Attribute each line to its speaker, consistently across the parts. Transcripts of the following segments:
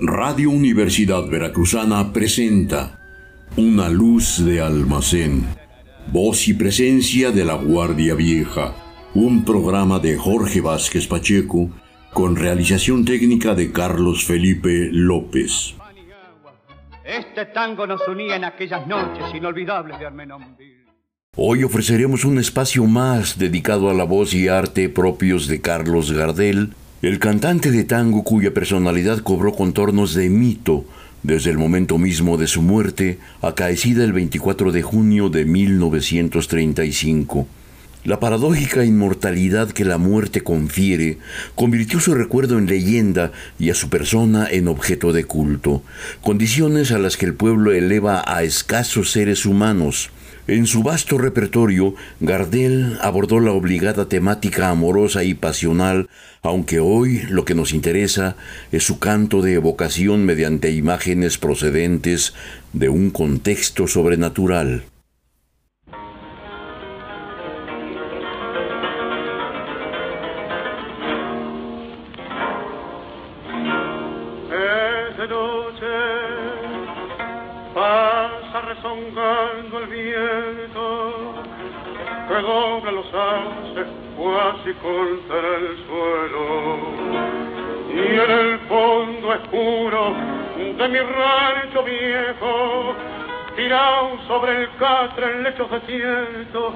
Speaker 1: Radio Universidad Veracruzana presenta Una luz de almacén. Voz y presencia de la Guardia Vieja. Un programa de Jorge Vázquez Pacheco con realización técnica de Carlos Felipe López.
Speaker 2: Este tango nos unía en aquellas noches inolvidables de Armenonville.
Speaker 1: Hoy ofreceremos un espacio más dedicado a la voz y arte propios de Carlos Gardel el cantante de tango cuya personalidad cobró contornos de mito desde el momento mismo de su muerte, acaecida el 24 de junio de 1935. La paradójica inmortalidad que la muerte confiere convirtió su recuerdo en leyenda y a su persona en objeto de culto, condiciones a las que el pueblo eleva a escasos seres humanos, en su vasto repertorio, Gardel abordó la obligada temática amorosa y pasional, aunque hoy lo que nos interesa es su canto de evocación mediante imágenes procedentes de un contexto sobrenatural.
Speaker 3: Desiertos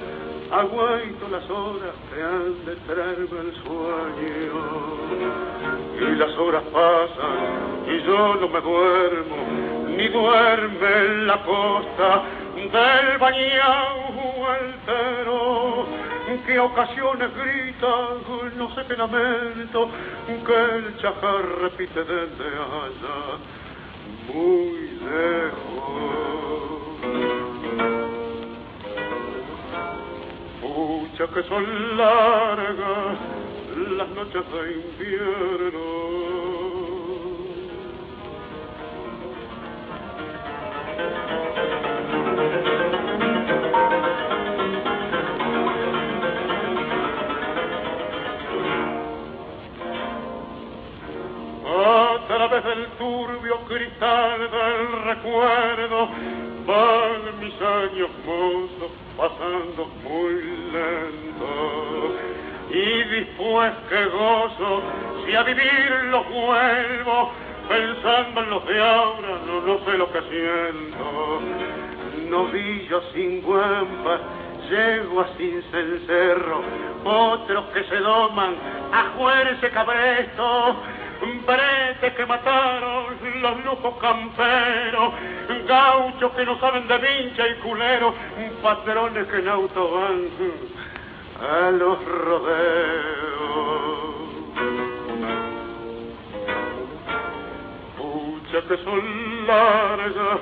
Speaker 3: aguaito las horas que han de traerme el sueño y las horas pasan y yo no me duermo ni duerme en la costa del bañao altero, que ocasiones grita, no sé qué lamento, que el chajar repite desde allá, muy lejos. Pucha que son largas las noches de invierno. a través del turbio cristal del recuerdo. Van mis años mozos pasando muy lento. Y después que gozo si a vivir los vuelvo pensando en los de ahora no, no sé lo que siento. Novillo sin guampa llego así sin cerro otros que se doman a juerse cabresto bretes que mataron los lujos camperos, gauchos que no saben de vincha y culero, patrones que en auto van a los rodeos. Pucha que son largas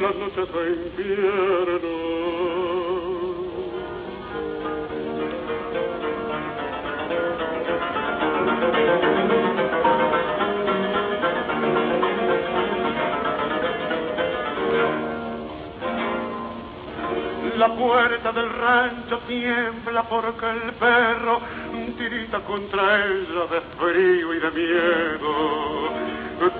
Speaker 3: las noches de invierno La puerta del rancho tiembla porque el perro tirita contra ella de frío y de miedo.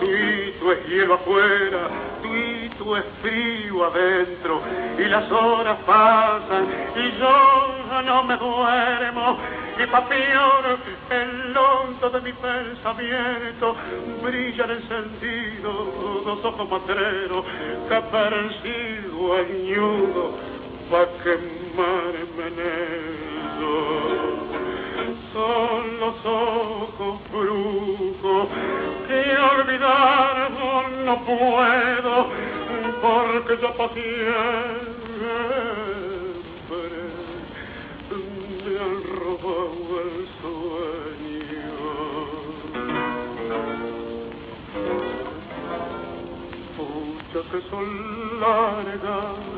Speaker 3: Tuito es hielo afuera, tuito es frío adentro, y las horas pasan y yo no me duermo. Y pa' el londo de mi pensamiento brillan encendidos dos ojos matreros que persigo añudo pa' quemarme en Son los ojos brujos que olvidar no puedo, porque yo pa' siempre me han robado el sueño. Pucha que son largas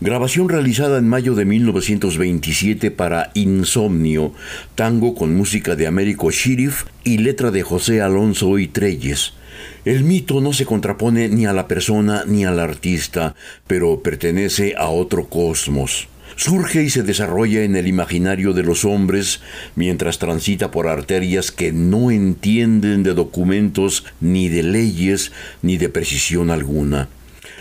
Speaker 1: Grabación realizada en mayo de 1927 para Insomnio, tango con música de Américo Sheriff y letra de José Alonso y Treyes. El mito no se contrapone ni a la persona ni al artista, pero pertenece a otro cosmos. Surge y se desarrolla en el imaginario de los hombres mientras transita por arterias que no entienden de documentos ni de leyes ni de precisión alguna.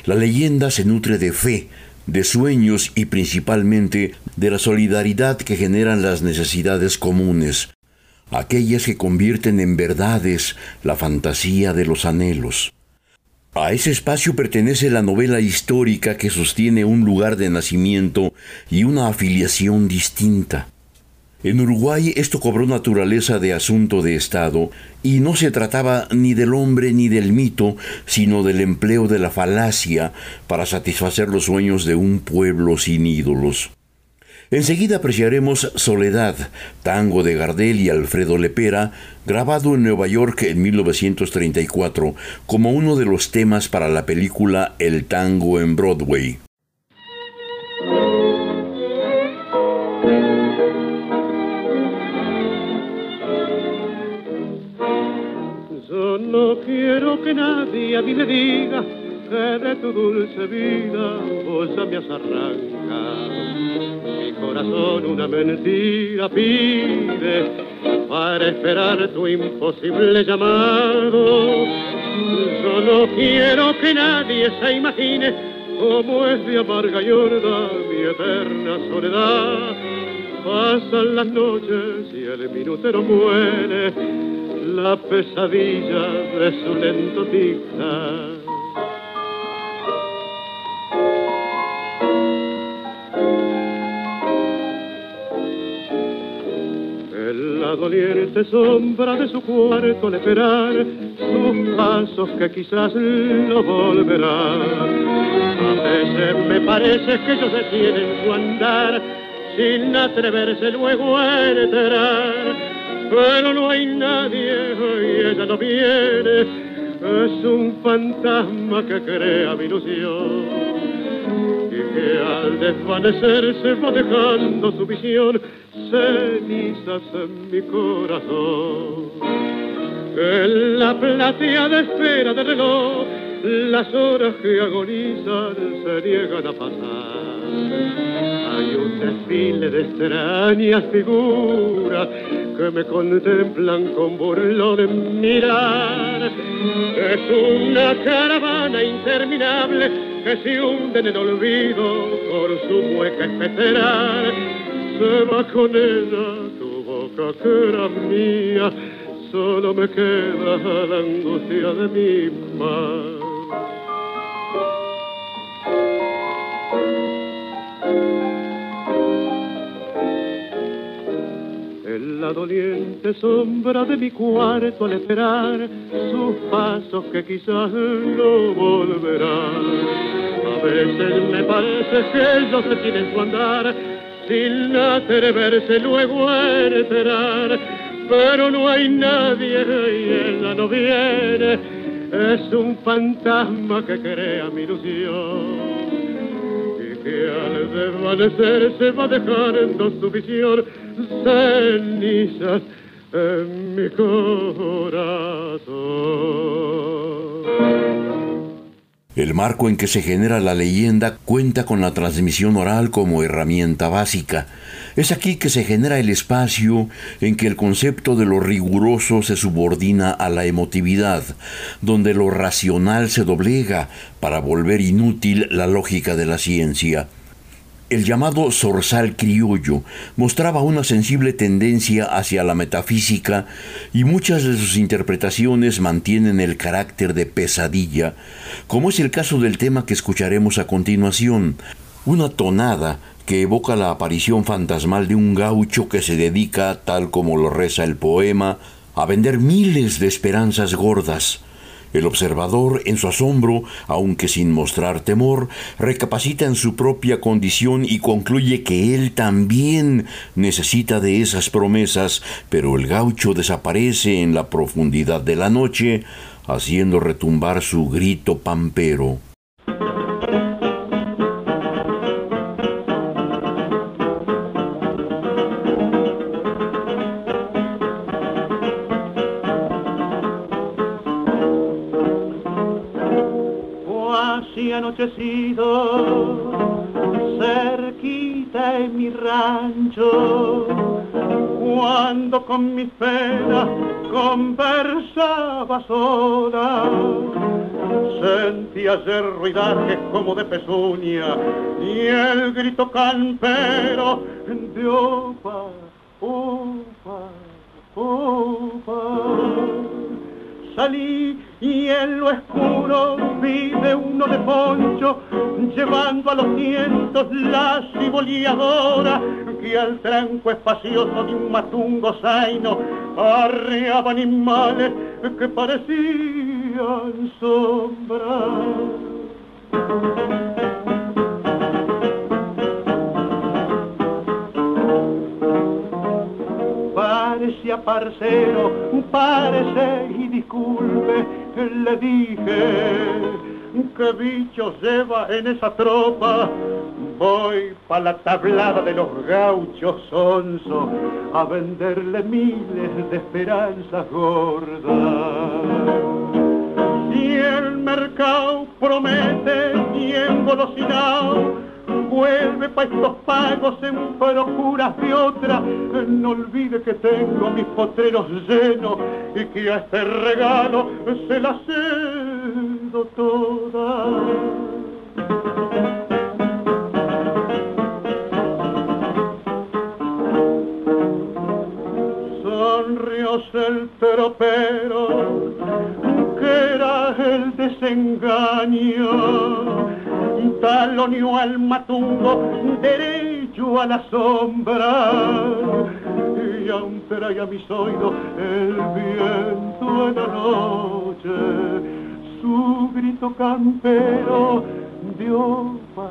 Speaker 1: La leyenda se nutre de fe, de sueños y principalmente de la solidaridad que generan las necesidades comunes, aquellas que convierten en verdades la fantasía de los anhelos. A ese espacio pertenece la novela histórica que sostiene un lugar de nacimiento y una afiliación distinta. En Uruguay esto cobró naturaleza de asunto de Estado y no se trataba ni del hombre ni del mito, sino del empleo de la falacia para satisfacer los sueños de un pueblo sin ídolos. Enseguida apreciaremos Soledad, tango de Gardel y Alfredo Lepera, grabado en Nueva York en 1934 como uno de los temas para la película El tango en Broadway.
Speaker 3: Yo no quiero que nadie a mí me diga que de tu dulce vida vos me has corazón una mentira pide para esperar tu imposible llamado. Yo no quiero que nadie se imagine cómo es de amarga y horda mi eterna soledad. Pasan las noches y el minutero muere, la pesadilla de su lento tic doliente sombra de su cuarto al esperar sus pasos que quizás lo volverán. A veces me parece que ellos detienen su andar sin atreverse luego a entrar. Pero no hay nadie y ella no viene, es un fantasma que crea mi ilusión que al desvanecerse va dejando su visión cenizas en mi corazón. En la plateada espera del reloj, las horas que agonizan se niegan a pasar. Hay un desfile de extrañas figuras que me contemplan con burlón mirar. Es una caravana interminable que se hunde en olvido por su mueca especerar se va con ella tu boca que era mía, solo me queda la angustia de mi mar. La doliente sombra de mi cuarto al esperar sus pasos que quizás no volverán. A veces me parece que ellos se tienen su andar sin atreverse luego a entrar. Pero no hay nadie y ella no viene, es un fantasma que crea mi ilusión. Y que al desvanecerse va dejando su visión cenizas en mi corazón.
Speaker 1: El marco en que se genera la leyenda cuenta con la transmisión oral como herramienta básica. Es aquí que se genera el espacio en que el concepto de lo riguroso se subordina a la emotividad, donde lo racional se doblega para volver inútil la lógica de la ciencia. El llamado zorzal criollo mostraba una sensible tendencia hacia la metafísica y muchas de sus interpretaciones mantienen el carácter de pesadilla, como es el caso del tema que escucharemos a continuación, una tonada que evoca la aparición fantasmal de un gaucho que se dedica, tal como lo reza el poema, a vender miles de esperanzas gordas, el observador, en su asombro, aunque sin mostrar temor, recapacita en su propia condición y concluye que él también necesita de esas promesas, pero el gaucho desaparece en la profundidad de la noche, haciendo retumbar su grito pampero.
Speaker 3: Sentía el ruidaje como de pezuña y el grito campero de opa, opa, opa. Salí y en lo oscuro vi de uno de poncho llevando a los cientos la ciboleadora que al tranco espacioso de un matungo zaino arreaba animales que parecían sombras. parecía parcero, parece y disculpe, le dije, ¿qué bicho lleva en esa tropa? Voy pa' la tablada de los gauchos sonso a venderle miles de esperanzas gordas. Si el mercado promete y engolosinado vuelve pa' estos pagos en procuras de otra. No olvide que tengo mis potreros llenos y que a este regalo se la cedo toda. Sonrió el tropero, desengaño taloneó al matungo derecho a la sombra. Y aún trae mis oídos el viento en la noche. Su grito campero de opa,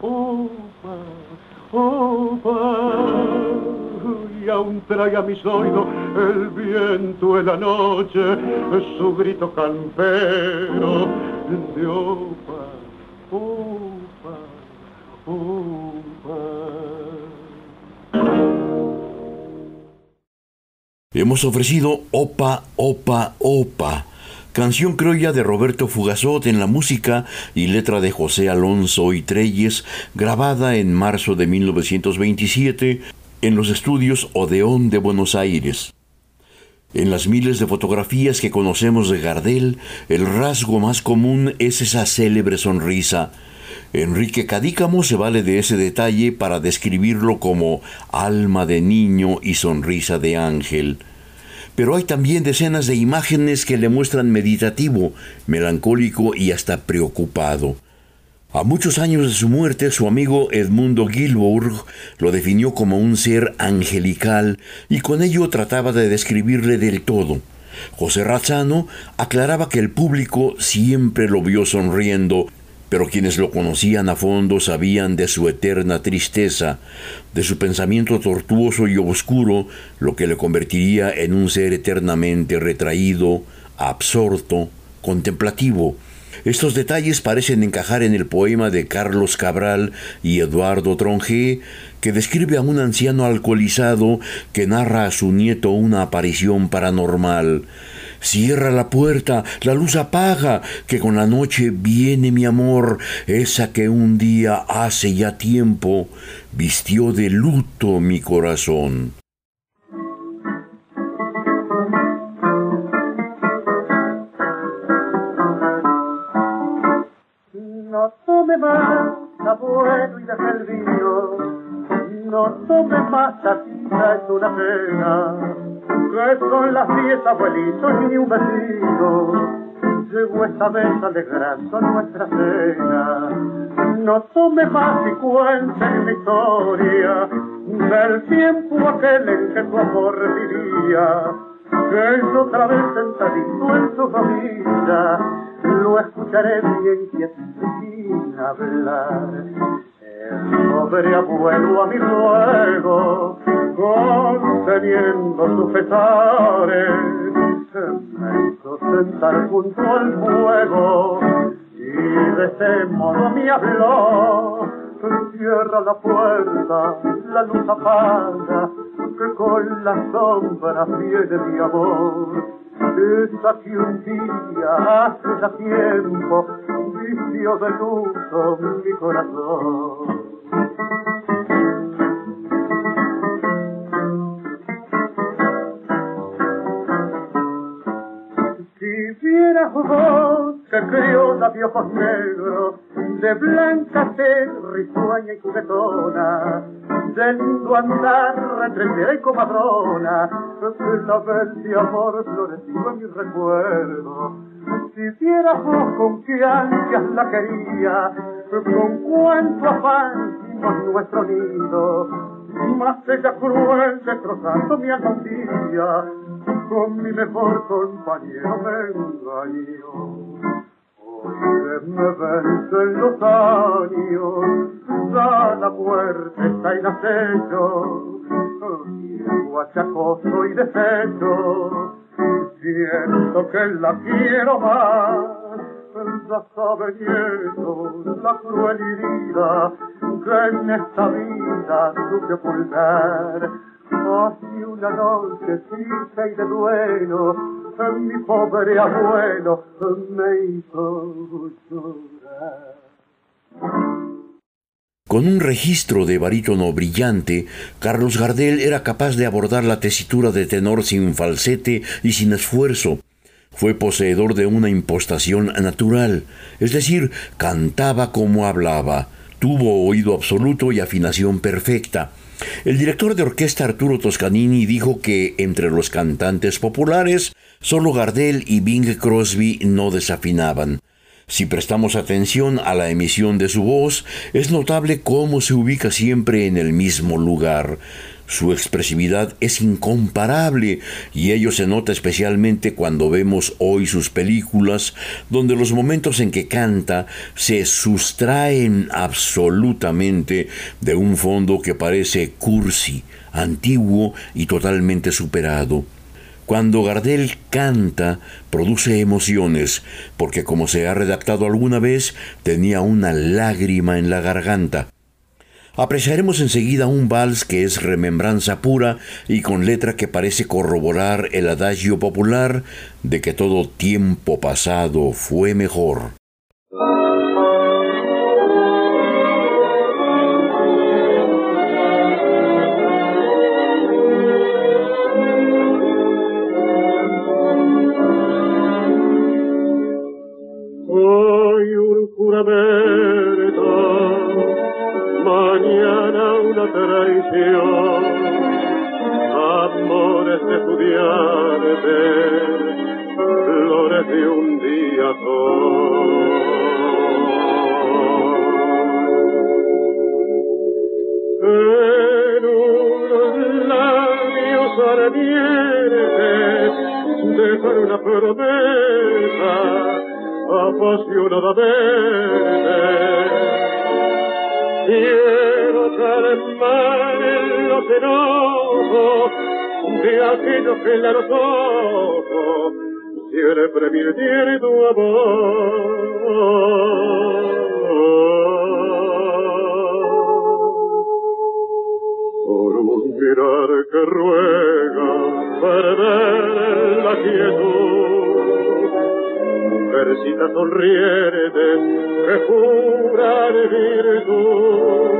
Speaker 3: opa, opa aún trae a mis oídos el viento en la noche su grito campero de opa
Speaker 1: Hemos ofrecido Opa, Opa, Opa, canción criolla de Roberto Fugazot en la música y letra de José Alonso y Treyes, grabada en marzo de 1927 en los estudios Odeón de Buenos Aires. En las miles de fotografías que conocemos de Gardel, el rasgo más común es esa célebre sonrisa. Enrique Cadícamo se vale de ese detalle para describirlo como alma de niño y sonrisa de ángel. Pero hay también decenas de imágenes que le muestran meditativo, melancólico y hasta preocupado. A muchos años de su muerte, su amigo Edmundo Gilbourg lo definió como un ser angelical y con ello trataba de describirle del todo. José Razzano aclaraba que el público siempre lo vio sonriendo, pero quienes lo conocían a fondo sabían de su eterna tristeza, de su pensamiento tortuoso y oscuro, lo que le convertiría en un ser eternamente retraído, absorto, contemplativo, estos detalles parecen encajar en el poema de Carlos Cabral y Eduardo Tronje, que describe a un anciano alcoholizado que narra a su nieto una aparición paranormal. Cierra la puerta, la luz apaga, que con la noche viene mi amor, esa que un día hace ya tiempo vistió de luto mi corazón.
Speaker 3: Más abuelo y deja el vino, no tome más tatita, es una pena, que son las diez abuelitos y un vecino. Llegó esta vez alegrando nuestra cena. No tome más y cuente la historia del tiempo aquel en que tu amor vivía que es otra vez sentadito en su familia, lo escucharé bien sin hablar. El pobre abuelo a mi ruego, conteniendo sus pesares, me hizo sentar junto al fuego y de ese modo me habló. Cierra la puerta, la luz apaga, que con la sombra viene mi amor. Desafío un día, hace ya tiempo, vicio de luto mi corazón. Si vieras vos que creola de ojos negros, de blanca tez, risueña y juguetona, de lindo andar y comadrona, que la vez amor floreció en mi recuerdo. Si vieras vos con qué ansias la quería, con cuánto afán hicimos nuestro nido, más ella cruel destrozando mi alma con mi mejor compañero me engañó. Hoy me vencen los años, ya la muerte está en acecho, llego achacoso y deshecho, siento que la quiero más ya sabe nieto la cruel herida que en esta vida tuve pulgar. Así una noche triste y de duelo, mi pobre abuelo me hizo.
Speaker 1: Con un registro de barítono brillante, Carlos Gardel era capaz de abordar la tesitura de tenor sin falsete y sin esfuerzo, fue poseedor de una impostación natural, es decir, cantaba como hablaba, tuvo oído absoluto y afinación perfecta. El director de orquesta Arturo Toscanini dijo que entre los cantantes populares, solo Gardel y Bing Crosby no desafinaban. Si prestamos atención a la emisión de su voz, es notable cómo se ubica siempre en el mismo lugar. Su expresividad es incomparable y ello se nota especialmente cuando vemos hoy sus películas, donde los momentos en que canta se sustraen absolutamente de un fondo que parece cursi, antiguo y totalmente superado. Cuando Gardel canta, produce emociones, porque como se ha redactado alguna vez, tenía una lágrima en la garganta. Apreciaremos enseguida un vals que es remembranza pura y con letra que parece corroborar el adagio popular de que todo tiempo pasado fue mejor.
Speaker 3: sonrisita sonriente que cubra de virtud.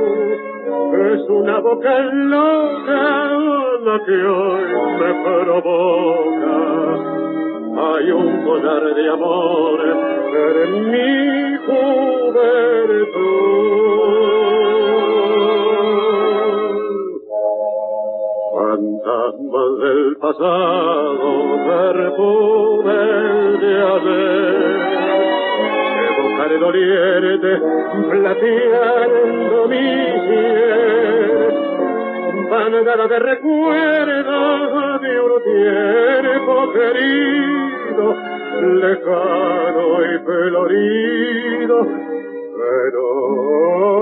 Speaker 3: Es una boca loca la que hoy me provoca. Hay un collar de amor en mi juventud. Bandada de recuerdos de un tiempo querido, lejano y colorido, pero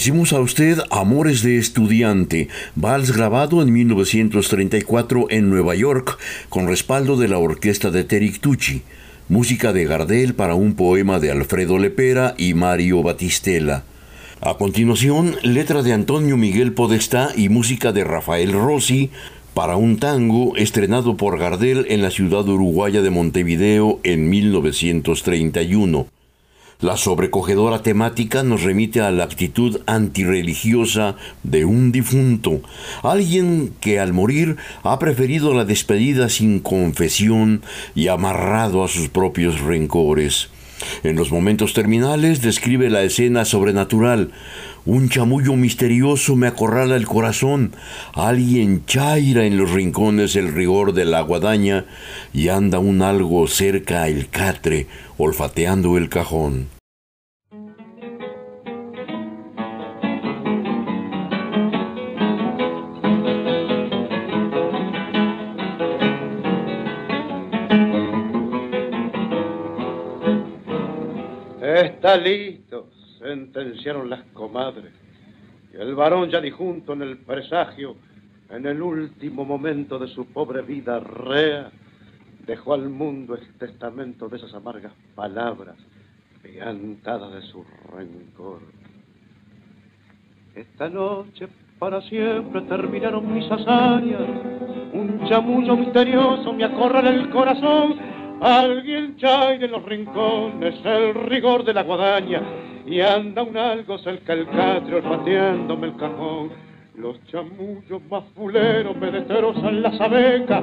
Speaker 1: Ofrecimos a usted Amores de Estudiante, vals grabado en 1934 en Nueva York, con respaldo de la orquesta de Terry Tucci. música de Gardel para un poema de Alfredo Lepera y Mario Batistela. A continuación, letra de Antonio Miguel Podestá y música de Rafael Rossi para un tango estrenado por Gardel en la ciudad uruguaya de Montevideo en 1931. La sobrecogedora temática nos remite a la actitud antirreligiosa de un difunto, alguien que al morir ha preferido la despedida sin confesión y amarrado a sus propios rencores. En los momentos terminales describe la escena sobrenatural. Un chamullo misterioso me acorrala el corazón. Alguien chaira en los rincones el rigor de la guadaña y anda un algo cerca el catre, olfateando el cajón.
Speaker 3: Está listo, sentenciaron las comadres. Y el varón ya junto en el presagio, en el último momento de su pobre vida rea, dejó al mundo el testamento de esas amargas palabras, piantadas de su rencor. Esta noche para siempre terminaron mis hazañas, un chamullo misterioso me acorrala el corazón, Alguien chaire en los rincones el rigor de la guadaña y anda un algo el catrio olfateándome el cajón. Los chamullos más fuleros me destrozan la sabeca,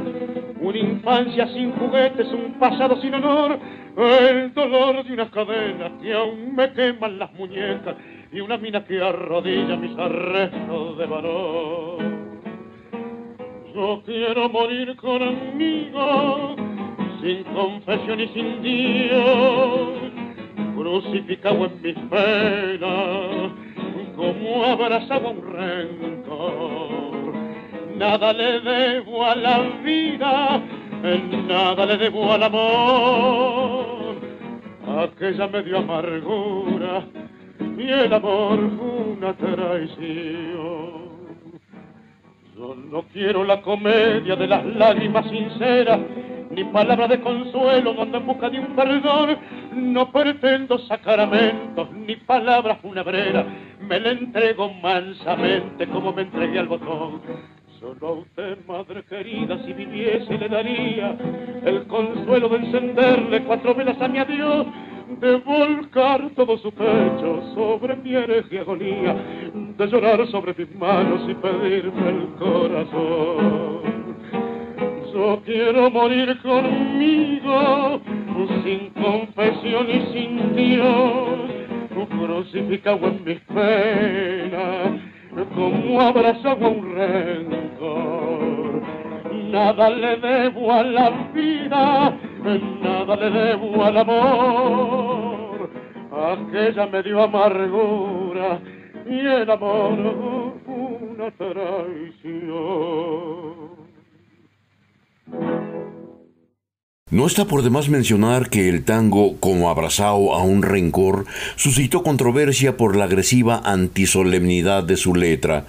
Speaker 3: una infancia sin juguetes, un pasado sin honor, el dolor de una cadena que aún me queman las muñecas y una mina que arrodilla mis arrestos de valor. Yo quiero morir conmigo sin confesión y sin Dios, crucificado en mis penas, como abrazaba un rencor. Nada le debo a la vida, nada le debo al amor. Aquella me dio amargura y el amor una traición. Yo no quiero la comedia de las lágrimas sinceras ni palabra de consuelo donde en busca de un perdón. No pretendo sacramentos ni palabras funebreras, me le entrego mansamente como me entregué al botón. Solo a usted, madre querida, si viviese le daría el consuelo de encenderle cuatro velas a mi adiós, de volcar todo su pecho sobre mi hereje agonía, de llorar sobre mis manos y pedirme el corazón. Yo quiero morir conmigo, sin confesión y sin Dios, crucificado en mis penas, como abrazado a un rencor. Nada le debo a la vida, nada le debo al amor. Aquella me dio amargura y el amor una traición.
Speaker 1: No está por demás mencionar que el tango, como abrazado a un rencor, suscitó controversia por la agresiva antisolemnidad de su letra.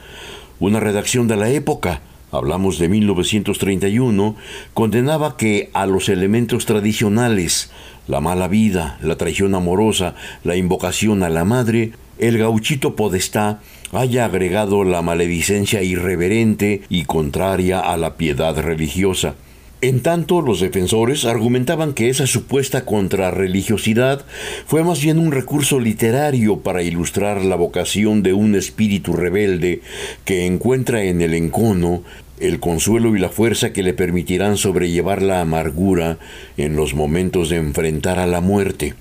Speaker 1: Una redacción de la época, hablamos de 1931, condenaba que a los elementos tradicionales, la mala vida, la traición amorosa, la invocación a la madre, el gauchito podestá haya agregado la maledicencia irreverente y contraria a la piedad religiosa. En tanto, los defensores argumentaban que esa supuesta contrarreligiosidad fue más bien un recurso literario para ilustrar la vocación de un espíritu rebelde que encuentra en el encono el consuelo y la fuerza que le permitirán sobrellevar la amargura en los momentos de enfrentar a la muerte.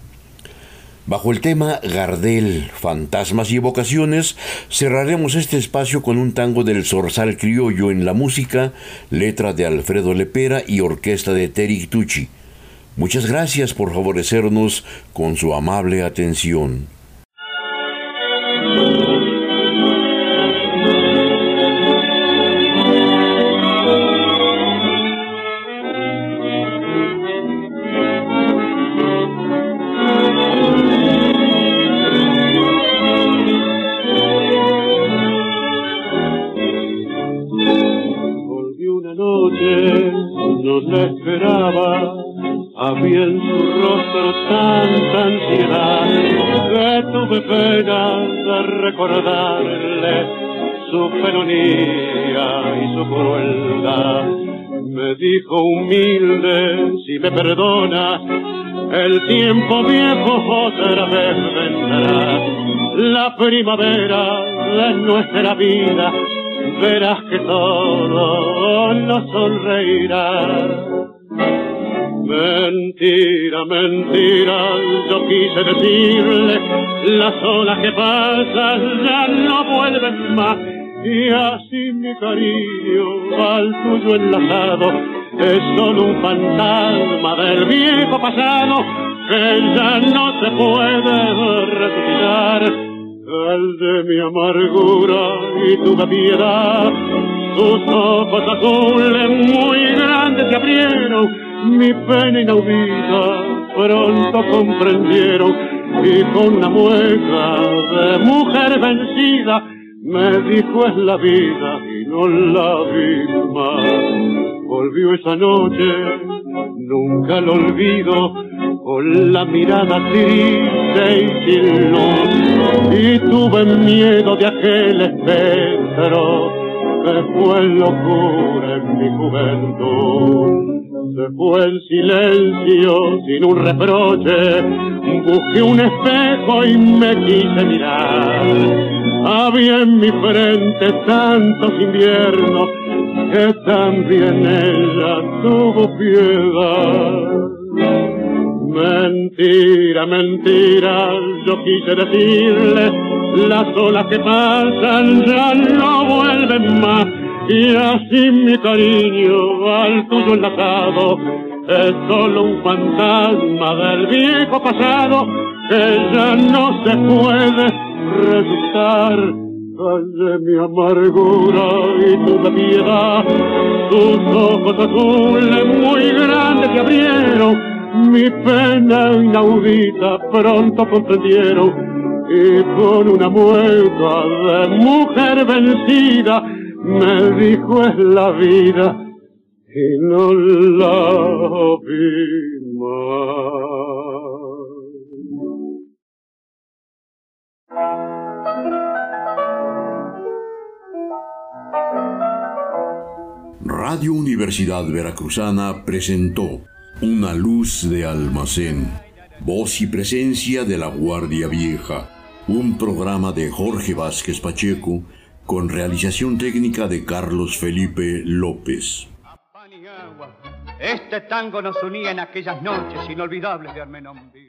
Speaker 1: Bajo el tema Gardel, Fantasmas y Evocaciones, cerraremos este espacio con un tango del Zorzal Criollo en la música, letra de Alfredo Lepera y orquesta de Terry Tucci. Muchas gracias por favorecernos con su amable atención.
Speaker 3: El tiempo viejo otra vez vendrá. La primavera de nuestra vida, verás que todo nos sonreirá. Mentira, mentira, yo quise decirle, las olas que pasan ya no vuelven más. Y así mi cariño al tuyo enlazado es solo un fantasma del viejo pasado ya no se puede resucitar. El de mi amargura y tu piedad, tus ojos azules muy grandes se abrieron mi pena inaudita pronto comprendieron y con una mueca de mujer vencida me dijo es la vida y no la vi más. Volvió esa noche, nunca lo olvido, con la mirada triste y sin luz, y tuve miedo de aquel espectro que fue locura en mi juventud se fue en silencio, sin un reproche, busqué un espejo y me quise mirar. Había en mi frente tantos inviernos que también ella tuvo piedad. Mentira, mentira, yo quise decirle, las olas que pasan ya no vuelven más y así mi cariño al tuyo enlazado es solo un fantasma del viejo pasado que ya no se puede resucitar. de mi amargura y tu piedad, tus ojos azules muy grandes se abrieron, mi pena inaudita pronto comprendieron y con una mueca de mujer vencida me dijo es la vida y no la vi más.
Speaker 1: Radio Universidad Veracruzana presentó Una luz de almacén, voz y presencia de la Guardia Vieja, un programa de Jorge Vázquez Pacheco, con realización técnica de Carlos Felipe López.
Speaker 2: Este tango nos unía en aquellas noches inolvidables de Armenonville.